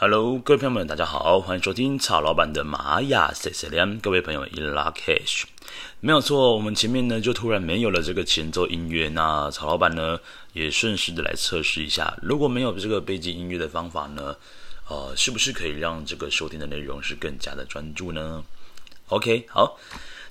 Hello，各位朋友们，大家好，欢迎收听曹老板的玛雅 C C M。各位朋友，In lak'ech，没有错，我们前面呢就突然没有了这个前奏音乐，那曹老板呢也顺势的来测试一下，如果没有这个背景音乐的方法呢，呃，是不是可以让这个收听的内容是更加的专注呢？OK，好。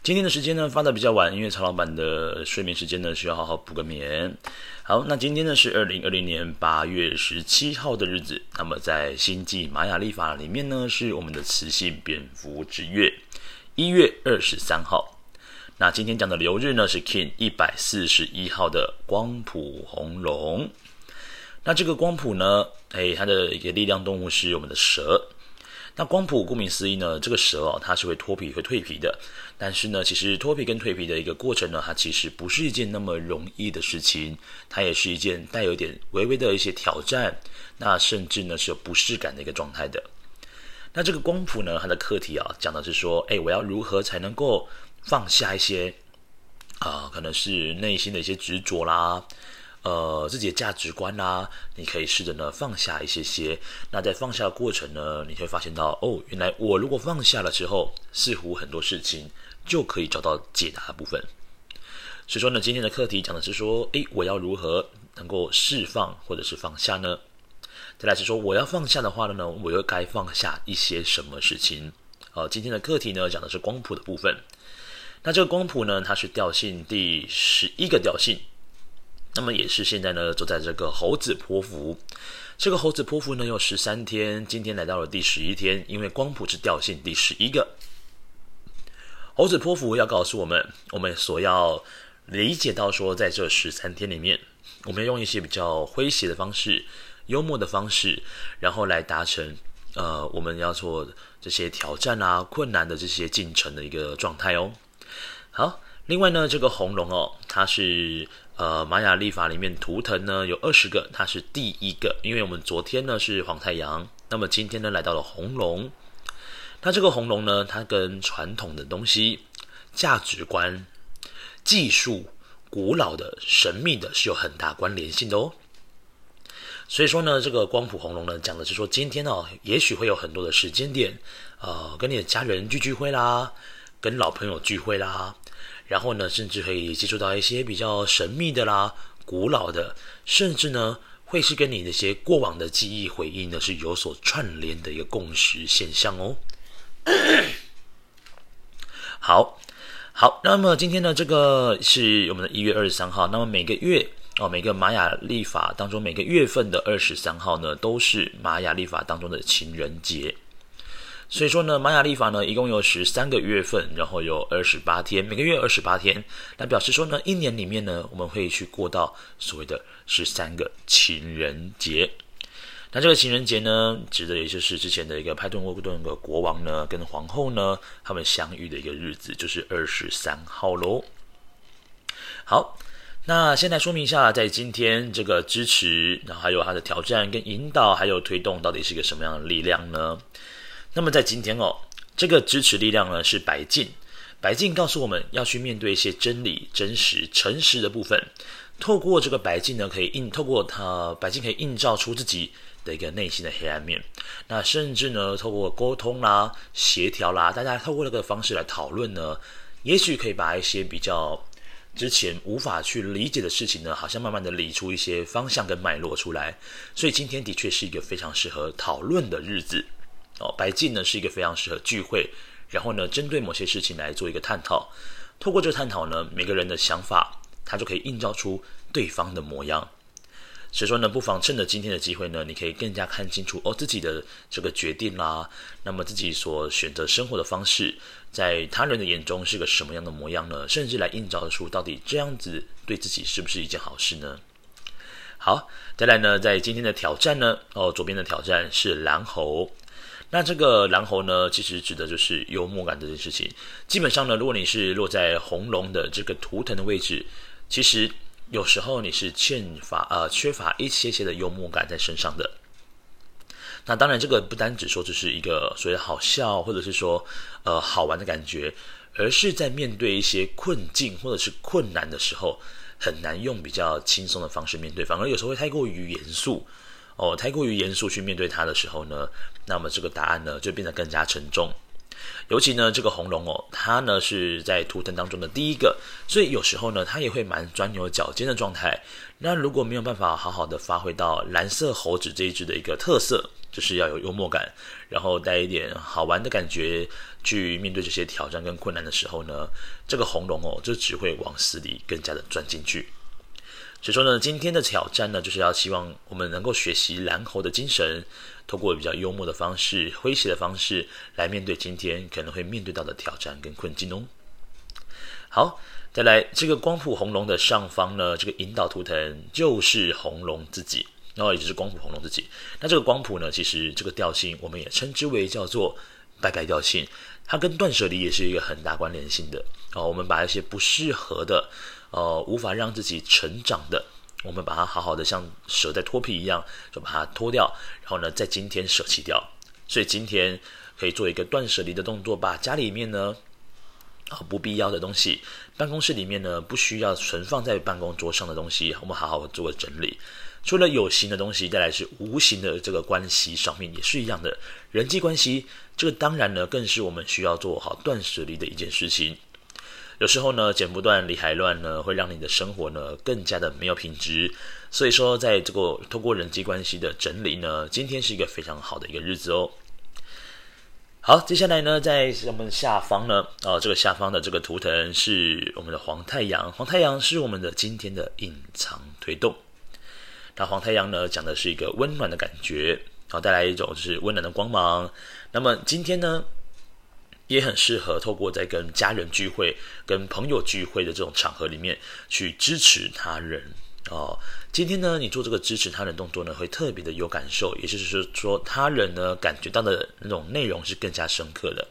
今天的时间呢发的比较晚，因为曹老板的睡眠时间呢需要好好补个眠。好，那今天呢是二零二零年八月十七号的日子。那么在星际玛雅历法里面呢，是我们的雌性蝙蝠之月，一月二十三号。那今天讲的流日呢是 King 一百四十一号的光谱红龙。那这个光谱呢，哎，它的一个力量动物是我们的蛇。那光谱顾名思义呢，这个蛇哦，它是会脱皮、会蜕皮的。但是呢，其实脱皮跟蜕皮的一个过程呢，它其实不是一件那么容易的事情，它也是一件带有点微微的一些挑战，那甚至呢是有不适感的一个状态的。那这个光谱呢，它的课题啊，讲的是说，哎，我要如何才能够放下一些啊，可能是内心的一些执着啦。呃，自己的价值观啦、啊，你可以试着呢放下一些些。那在放下的过程呢，你会发现到哦，原来我如果放下了之后，似乎很多事情就可以找到解答的部分。所以说呢，今天的课题讲的是说，诶，我要如何能够释放或者是放下呢？再来是说，我要放下的话呢，我又该放下一些什么事情？呃，今天的课题呢讲的是光谱的部分。那这个光谱呢，它是调性第十一个调性。那么也是现在呢，走在这个猴子泼符，这个猴子泼符呢有十三天，今天来到了第十一天，因为光谱是调性第十一个。猴子泼符要告诉我们，我们所要理解到说，在这十三天里面，我们要用一些比较诙谐的方式、幽默的方式，然后来达成呃我们要做这些挑战啊、困难的这些进程的一个状态哦。好，另外呢，这个红龙哦，它是。呃，玛雅历法里面图腾呢有二十个，它是第一个，因为我们昨天呢是黄太阳，那么今天呢来到了红龙。那这个红龙呢，它跟传统的东西、价值观、技术、古老的、神秘的是有很大关联性的哦。所以说呢，这个光谱红龙呢讲的是说，今天哦，也许会有很多的时间点，呃，跟你的家人聚聚会啦，跟老朋友聚会啦。然后呢，甚至可以接触到一些比较神秘的啦、古老的，甚至呢，会是跟你那些过往的记忆回忆呢是有所串联的一个共识现象哦。好，好，那么今天呢，这个是我们的一月二十三号。那么每个月哦，每个玛雅历法当中每个月份的二十三号呢，都是玛雅历法当中的情人节。所以说呢，玛雅历法呢，一共有十三个月份，然后有二十八天，每个月二十八天，那表示说呢，一年里面呢，我们会去过到所谓的十三个情人节。那这个情人节呢，指的也就是之前的一个派顿沃克顿的国王呢，跟皇后呢，他们相遇的一个日子，就是二十三号喽。好，那先来说明一下，在今天这个支持，然后还有它的挑战跟引导，还有推动，到底是一个什么样的力量呢？那么在今天哦，这个支持力量呢是白镜，白镜告诉我们要去面对一些真理、真实、诚实的部分。透过这个白镜呢，可以映透过它，白镜可以映照出自己的一个内心的黑暗面。那甚至呢，透过沟通啦、协调啦，大家透过那个方式来讨论呢，也许可以把一些比较之前无法去理解的事情呢，好像慢慢的理出一些方向跟脉络出来。所以今天的确是一个非常适合讨论的日子。哦，白镜呢是一个非常适合聚会，然后呢，针对某些事情来做一个探讨。透过这个探讨呢，每个人的想法，他就可以映照出对方的模样。所以说呢，不妨趁着今天的机会呢，你可以更加看清楚哦自己的这个决定啦，那么自己所选择生活的方式，在他人的眼中是个什么样的模样呢？甚至来映照出到底这样子对自己是不是一件好事呢？好，再来呢，在今天的挑战呢，哦，左边的挑战是蓝猴。那这个蓝猴呢，其实指的就是幽默感这件事情。基本上呢，如果你是落在红龙的这个图腾的位置，其实有时候你是欠乏呃缺乏一些些的幽默感在身上的。那当然，这个不单只说只是一个所谓的好笑，或者是说呃好玩的感觉，而是在面对一些困境或者是困难的时候，很难用比较轻松的方式面对，反而有时候会太过于严肃。哦，太过于严肃去面对它的时候呢，那么这个答案呢就变得更加沉重。尤其呢，这个红龙哦，它呢是在图腾当中的第一个，所以有时候呢，它也会蛮钻牛角尖的状态。那如果没有办法好好的发挥到蓝色猴子这一只的一个特色，就是要有幽默感，然后带一点好玩的感觉去面对这些挑战跟困难的时候呢，这个红龙哦，就只会往死里更加的钻进去。所以说呢，今天的挑战呢，就是要希望我们能够学习蓝猴的精神，透过比较幽默的方式、诙谐的方式来面对今天可能会面对到的挑战跟困境哦。好，再来这个光谱红龙的上方呢，这个引导图腾就是红龙自己，然后也就是光谱红龙自己。那这个光谱呢，其实这个调性我们也称之为叫做拜拜调性，它跟断舍离也是一个很大关联性的。哦，我们把一些不适合的。呃，无法让自己成长的，我们把它好好的像蛇在脱皮一样，就把它脱掉，然后呢，在今天舍弃掉。所以今天可以做一个断舍离的动作，把家里面呢，啊，不必要的东西，办公室里面呢，不需要存放在办公桌上的东西，我们好好做个整理。除了有形的东西，再来是无形的这个关系上面也是一样的，人际关系，这个当然呢，更是我们需要做好断舍离的一件事情。有时候呢，剪不断，理还乱呢，会让你的生活呢更加的没有品质。所以说，在这个通过人际关系的整理呢，今天是一个非常好的一个日子哦。好，接下来呢，在我们下方呢，哦，这个下方的这个图腾是我们的黄太阳，黄太阳是我们的今天的隐藏推动。那黄太阳呢，讲的是一个温暖的感觉，好，带来一种就是温暖的光芒。那么今天呢，也很适合透过在跟家人聚会、跟朋友聚会的这种场合里面去支持他人哦。今天呢，你做这个支持他人动作呢，会特别的有感受，也就是说，他人呢感觉到的那种内容是更加深刻的。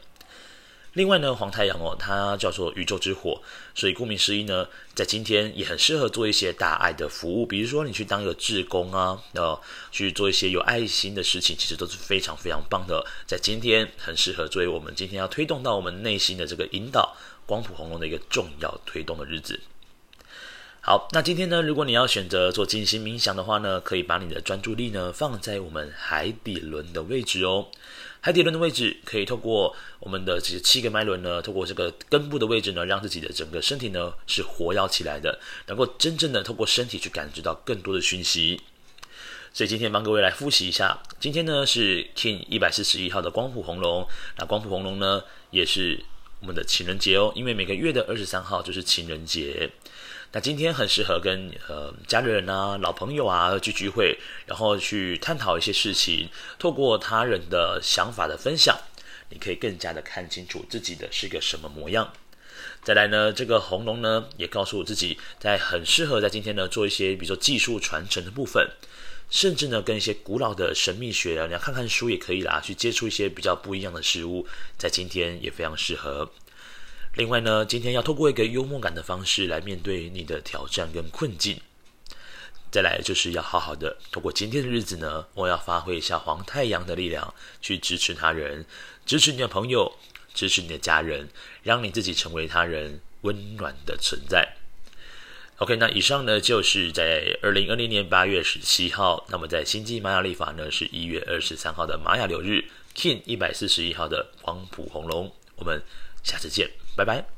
另外呢，黄太阳哦，它叫做宇宙之火，所以顾名思义呢，在今天也很适合做一些大爱的服务，比如说你去当一个志工啊，呃，去做一些有爱心的事情，其实都是非常非常棒的。在今天很适合作为我们今天要推动到我们内心的这个引导光谱红龙的一个重要推动的日子。好，那今天呢，如果你要选择做静心冥想的话呢，可以把你的专注力呢放在我们海底轮的位置哦。海底轮的位置可以透过我们的这七个脉轮呢，透过这个根部的位置呢，让自己的整个身体呢是活跃起来的，能够真正的透过身体去感知到更多的讯息。所以今天帮各位来复习一下，今天呢是 King 一百四十一号的光谱红龙，那光谱红龙呢也是我们的情人节哦，因为每个月的二十三号就是情人节。那今天很适合跟呃家里人啊、老朋友啊去聚会，然后去探讨一些事情。透过他人的想法的分享，你可以更加的看清楚自己的是个什么模样。再来呢，这个红龙呢也告诉我自己，在很适合在今天呢做一些，比如说技术传承的部分，甚至呢跟一些古老的神秘学啊，你要看看书也可以啦，去接触一些比较不一样的事物，在今天也非常适合。另外呢，今天要透过一个幽默感的方式来面对你的挑战跟困境。再来就是要好好的透过今天的日子呢，我要发挥一下黄太阳的力量，去支持他人，支持你的朋友，支持你的家人，让你自己成为他人温暖的存在。OK，那以上呢就是在二零二零年八月十七号，那么在星际玛雅历法呢是一月二十三号的玛雅流日，Kin 一百四十一号的光谱红龙，我们下次见。拜拜。